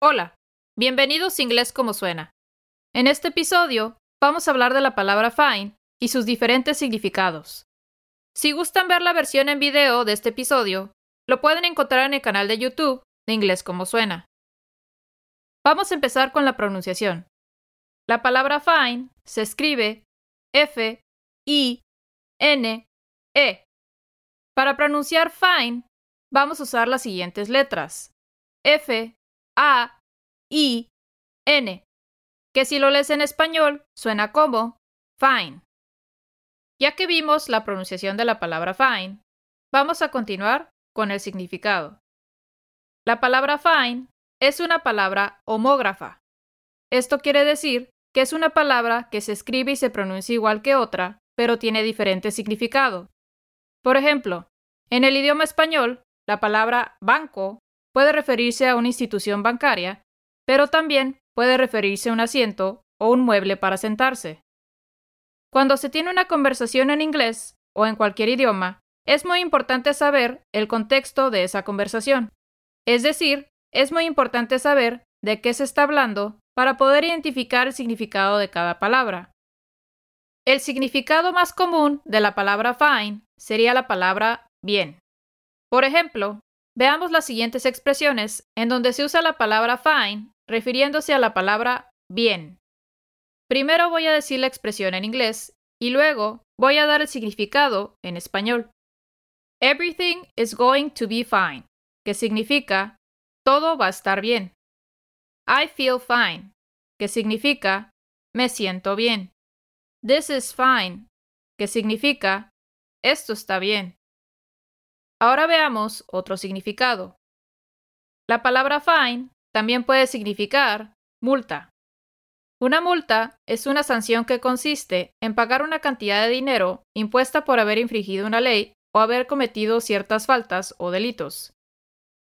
Hola, bienvenidos a Inglés como suena. En este episodio vamos a hablar de la palabra fine y sus diferentes significados. Si gustan ver la versión en video de este episodio, lo pueden encontrar en el canal de YouTube de Inglés como suena. Vamos a empezar con la pronunciación. La palabra fine se escribe F I N E. Para pronunciar fine, vamos a usar las siguientes letras: F A I N, que si lo lees en español suena como fine. Ya que vimos la pronunciación de la palabra fine, vamos a continuar con el significado. La palabra fine es una palabra homógrafa. Esto quiere decir que es una palabra que se escribe y se pronuncia igual que otra, pero tiene diferente significado. Por ejemplo, en el idioma español, la palabra banco puede referirse a una institución bancaria, pero también puede referirse a un asiento o un mueble para sentarse. Cuando se tiene una conversación en inglés o en cualquier idioma, es muy importante saber el contexto de esa conversación. Es decir, es muy importante saber de qué se está hablando para poder identificar el significado de cada palabra. El significado más común de la palabra fine sería la palabra bien. Por ejemplo, veamos las siguientes expresiones en donde se usa la palabra fine refiriéndose a la palabra bien. Primero voy a decir la expresión en inglés y luego voy a dar el significado en español. Everything is going to be fine, que significa todo va a estar bien. I feel fine, que significa me siento bien. This is fine, que significa esto está bien. Ahora veamos otro significado. La palabra fine también puede significar multa. Una multa es una sanción que consiste en pagar una cantidad de dinero impuesta por haber infringido una ley o haber cometido ciertas faltas o delitos.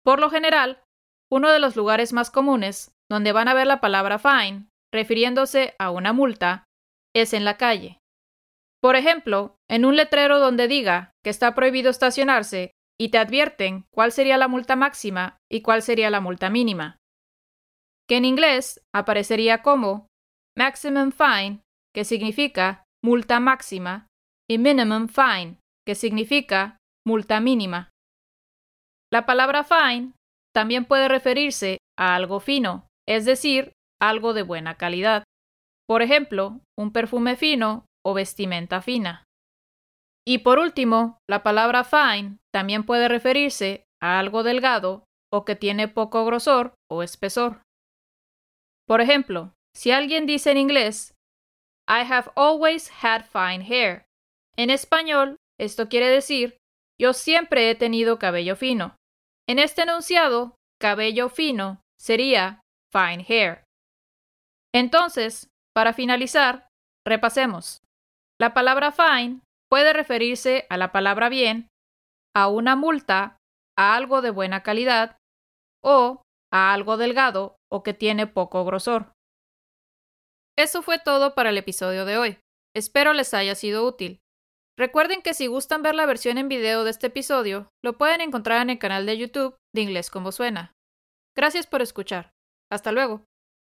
Por lo general, uno de los lugares más comunes donde van a ver la palabra fine, refiriéndose a una multa, es en la calle. Por ejemplo, en un letrero donde diga que está prohibido estacionarse y te advierten cuál sería la multa máxima y cuál sería la multa mínima. Que en inglés aparecería como maximum fine, que significa multa máxima, y minimum fine, que significa multa mínima. La palabra fine también puede referirse a algo fino, es decir, algo de buena calidad. Por ejemplo, un perfume fino o vestimenta fina. Y por último, la palabra fine también puede referirse a algo delgado o que tiene poco grosor o espesor. Por ejemplo, si alguien dice en inglés, I have always had fine hair, en español esto quiere decir, yo siempre he tenido cabello fino. En este enunciado, cabello fino sería fine hair. Entonces, para finalizar, repasemos. La palabra fine puede referirse a la palabra bien, a una multa, a algo de buena calidad o a algo delgado o que tiene poco grosor. Eso fue todo para el episodio de hoy. Espero les haya sido útil. Recuerden que si gustan ver la versión en video de este episodio, lo pueden encontrar en el canal de YouTube de Inglés como suena. Gracias por escuchar. Hasta luego.